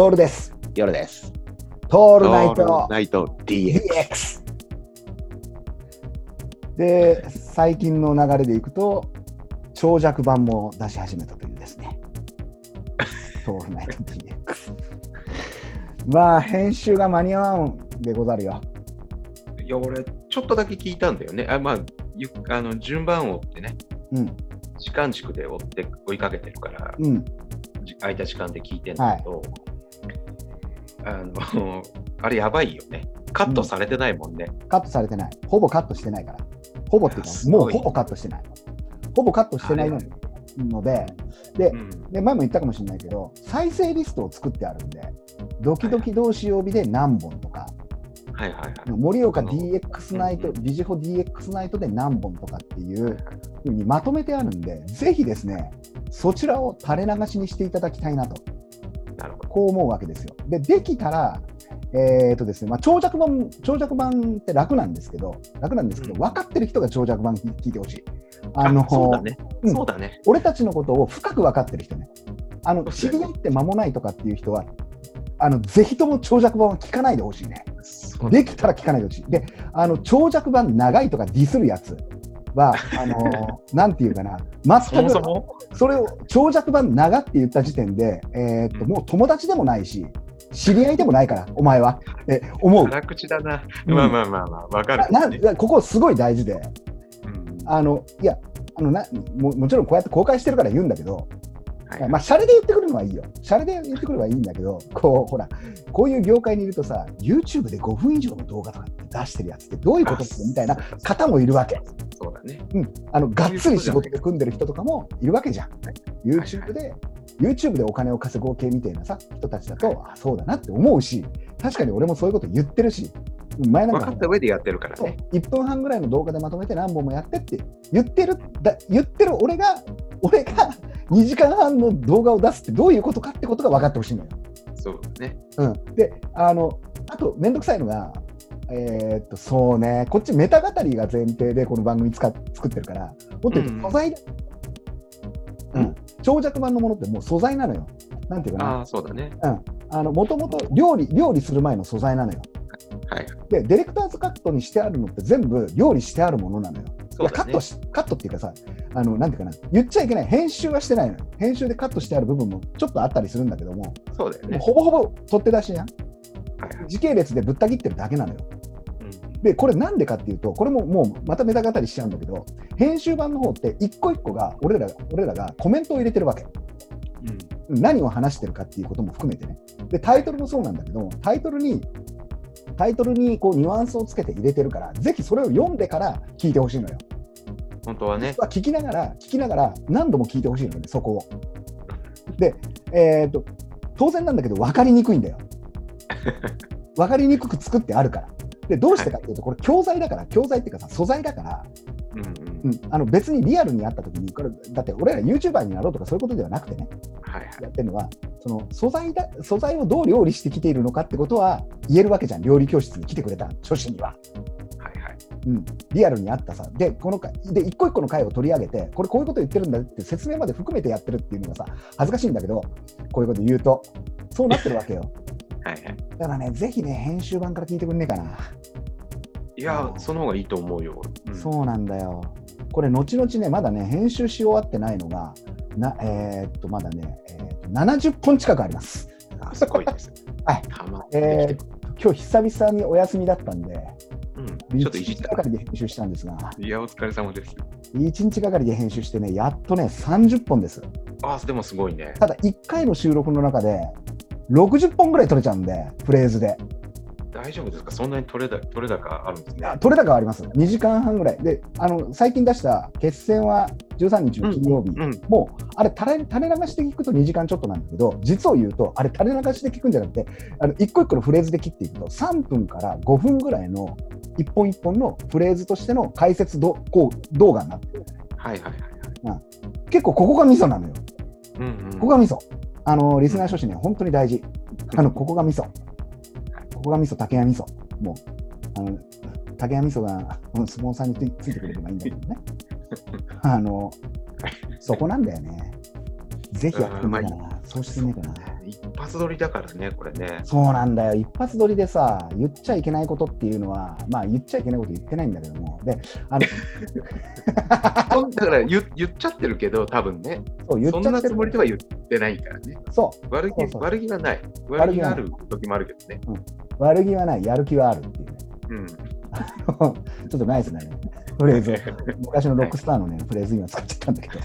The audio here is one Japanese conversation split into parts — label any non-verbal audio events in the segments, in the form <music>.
トールです。夜です。トールナイトナイト DX。で、最近の流れでいくと、長尺版も出し始めたというですね。<laughs> トールナイト DX。まあ、編集が間に合わんでござるよ。いや、俺、ちょっとだけ聞いたんだよね。あまあ、ゆあの順番を追ってね、うん、時間軸で追って追いかけてるから、うん、じ空いた時間で聞いてんだけど、あの、<laughs> あれやばいよね。カットされてないもんね。カットされてない。ほぼカットしてないから。ほぼっていうかもうほぼカットしてない。ほぼカットしてないのので、でう、ん。で前も言ったかもしれないけど、再生リストを作ってあるんで、ドキドキ同士曜日で何本とか、はいはいはい。盛岡 DX ナイト、うんうビジホ DX ナイトで何本とかっていうふうにまとめてあるんで、ぜひですね、そちらを垂れ流しにしていただきたいなと。こう思うわけですよ。で、できたら、えーとですねまあ、長尺版、長尺版って楽なんですけど、楽なんですけど、うん分かってる人が長尺版聞いてほしい。あのそうだね。うんそうだね。俺たちのことを深く分かってる人ね。あの知り合って間もないとかっていう人は、あのぜひとも長尺版は聞かないでほしいね。できたら聞かないでほしい。で、あの長尺版長いとかディスるやつは、あのー <laughs> なんていうかな、そ全くもそも、それを長尺版長って言った時点で、えーっとうんもう友達でもないし、知り合いでもないから、お前は。え思う。辛口だな。うんまあまあまあまあ、わかる、ななここすごい大事で、うんあのいやあのなも、もちろんこうやって公開してるから言うんだけど、はいまあ、シャレで言ってくるのはいいよ。シャレで言ってくればいいんだけど、こう、ほら、こういう業界にいるとさ、YouTube で5分以上の動画とか出してるやつってどういうことってみたいな方もいるわけ。ね。うん。あの、がっつり仕事で組んでる人とかもいるわけじゃん。YouTube で、YouTube でお金を稼ごう系みたいなさ、人たちだと、あ、そうだなって思うし、確かに俺もそういうこと言ってるし、前なんか分かった上でやってるからね。1分半ぐらいの動画でまとめて何本もやってって言ってるだ言ってる俺が俺が2時間半の動画を出すってどういうことかってことが分かってほしいのよ。そうだね。うん、であのあと面倒くさいのがえーっとそうねこっちメタ語りが前提でこの番組使っ作ってるからもっと言うと素材、うんうん長尺版のものってもう素材なのよ。なんていうかなああ、そうだね。もともと料理料理する前の素材なのよ。はい。でディレクターズカットにしてあるのって全部料理してあるものなのよ。いそうだねやカット。しカットっていうかさあのなんていうかな言っちゃいけない編集はしてないのよ編集でカットしてある部分もちょっとあったりするんだけども、そうだよね。ほぼほぼ取って出しやんはいはい時系列でぶった切ってるだけなのようんでこれなんでかっていうとこれももうまたメタ語りしちゃうんだけど編集版の方って一個一個が俺ら俺らがコメントを入れてるわけうん何を話してるかっていうことも含めてねでタイトルもそうなんだけどタイトルにタイトルにこうニュアンスをつけて入れてるからぜひそれを読んでから聞いてほしいのよ本当はね。は聞きながら、聞きながら何度も聞いてほしいのね、そこを。で、えーと、当然なんだけど、分かりにくいんだよ。<laughs> 分かりにくく作ってあるから。で、どうしてかっていうと、これ教材だから、教材っていうかさ、素材だから、うんうんうん、あの別にリアルにあったときに、これ、だって俺ら YouTuber になろうとかそういうことではなくてね、はいはい。やってるのは、その素材だ、素材をどう料理してきているのかってことは言えるわけじゃん、料理教室に来てくれた初心には。はいはい。うん、リアルにあったさ、で、この回で一個一個の回を取り上げて、これこういうこと言ってるんだって説明まで含めてやってるっていうのがさ、恥ずかしいんだけど、こういうこと言うと、そうなってるわけよ。はいはい。だからね、ぜひね、編集版から聞いてくんねえかな。いや、その方がいいと思うよ。うんそうなんだよ。これ、後々ね、まだね、編集し終わってないのが、なえーっと、まだね、えーっと70本近くあります。あすごいです。はいえー今日久々にお休みだったんで、うん。ちょっといじっ1日たがか。りで編集したんですが、いや、お疲れ様です。1日がかりで編集してね、やっとね、30本です。あでもすごいね。ただ1回の収録の中で60本ぐらい取れちゃうんで、フレーズで。大丈夫ですか？そんなに取れだ取れ高あるんですね。あ取れ高はあります。2時間半ぐらい。で、あの最近出した決戦は13日の金曜日。うん。もう、あれ垂れ、垂れ流して聞くと2時間ちょっとなんだけど、実を言うと、あれ、垂れ流して聞くんじゃなくて、あの一個一個のフレーズで切っていくと、3分から5分ぐらいの一本一本のフレーズとしての解説どこう動画になってる。はいはいはいはい。結構ここがミソなのよ。うんうん。ここがミソ。あの、リスナー諸子ね、本当に大事。あの、ここがミソ。ここがミソ、竹谷ミソ。もう、あの、竹谷ミソがうん <laughs> 相撲さんについてくれればいいんだけどね。<laughs> あの、そこなんだよね。ぜひやってみたいな。そうしてみようかな。一発撮りだからね、これね。そうなんだよ、一発撮りでさ、言っちゃいけないことっていうのは、まあ言っちゃいけないこと言ってないんだけども、で、あのだから言言っちゃってるけど、多分ね、そう言っそんちゃってるなつもりでは言ってないからね。そう、悪気悪気はない。悪気がある時もあるけどね。悪気はない、やる気はあるっていうね。うん。<laughs> ちょっとナイスなね、フレーズを、昔のロックスターのね、フレーズ今使っちゃったんだけど。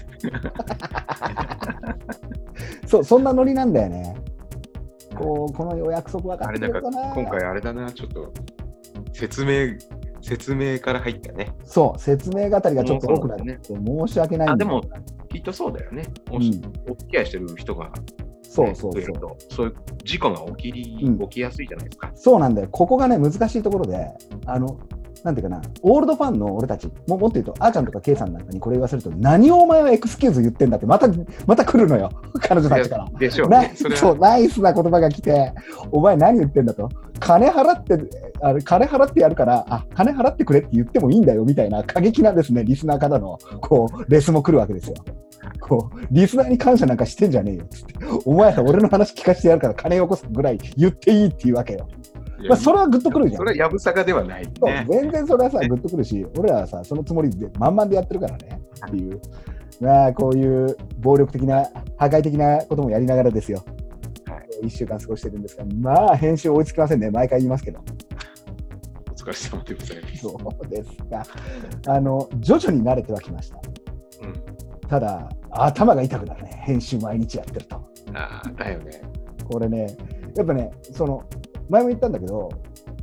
<laughs> そう、そんなノリなんだよね。このお約束分かあれてるかな。今回あれだな、ちょっと説明、説明から入ったね。そう、説明語りがちょっと多くなって、申し訳ないあ、でも、きっとそうだよね。お,、うんお付き合いしてる人が、ね、そうそうそう。そういう事故が起きり、うん起きやすいじゃないですか。そうなんだよ。ここがね、難しいところで、あの、なんていうかな、オールドファンの俺たち、ももっと言うと、あーちゃんとかケイさんなんかにこれ言わせると、何をお前はエクスキューズ言ってんだって、また、また来るのよ、<laughs> 彼女たちから。でしょうなね。そう、はナイスな言葉が来て、お前何言ってんだと。金払って、あれ金払ってやるから、あ、金払ってくれって言ってもいいんだよ、みたいな過激なですね、リスナーからの、こう、レスも来るわけですよ。こう、リスナーに感謝なんかしてんじゃねえよ、つって。お前ら俺の話聞かせてやるから金よこすぐらい言っていいっていうわけよ。まあ、それはグッとくるじゃんそ。れはやぶさかではないね。全然それはさ、グッとくるし、俺らはさ、そのつもりで満々でやってるからね、っていう。まあ、こういう暴力的な、破壊的なこともやりながらですよ。はい1週間過ごしてるんですが、まあ、編集追いつきませんね、毎回言いますけど。お疲れ様でございます。そうですか。あの、徐々に慣れてはきました。うん、ただ、頭が痛くなるね、編集毎日やってると。ああ、だよね。これね、やっぱね、その、前も言ったんだけど、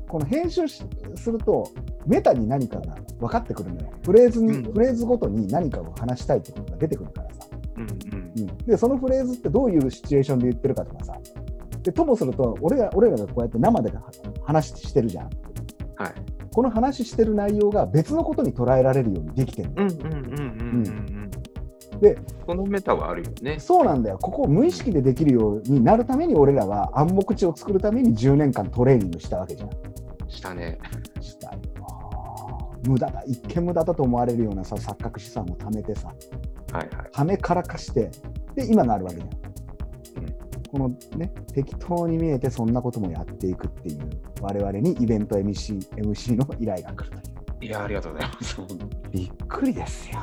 この編集しすると、メタに何かが分かってくるのよ。フレーズに、うんフレーズごとに何かを話したいってことが出てくるからさ。うんうんうん、で、そのフレーズってどういうシチュエーションで言ってるかとかさ。で、ともすると、俺ら俺らがこうやって生で話してるじゃん。はい。この話してる内容が別のことに捉えられるようにできてるんうんうんうんうんうん。で、このメタはあるよね。そうなんだよ。ここを無意識でできるようになるために、俺らは暗黙知を作るために10年間トレーニングしたわけじゃん。したね。したよ。無駄だ。一見無駄だと思われるようなさ、錯覚資産を貯めてさ、はいはい。ためからかして、で、今があるわけじゃん。うんこのね、適当に見えてそんなこともやっていくっていう、我々にイベント MC, MC の依頼が来るという。いや、ありがとうございます。びっくりですよ。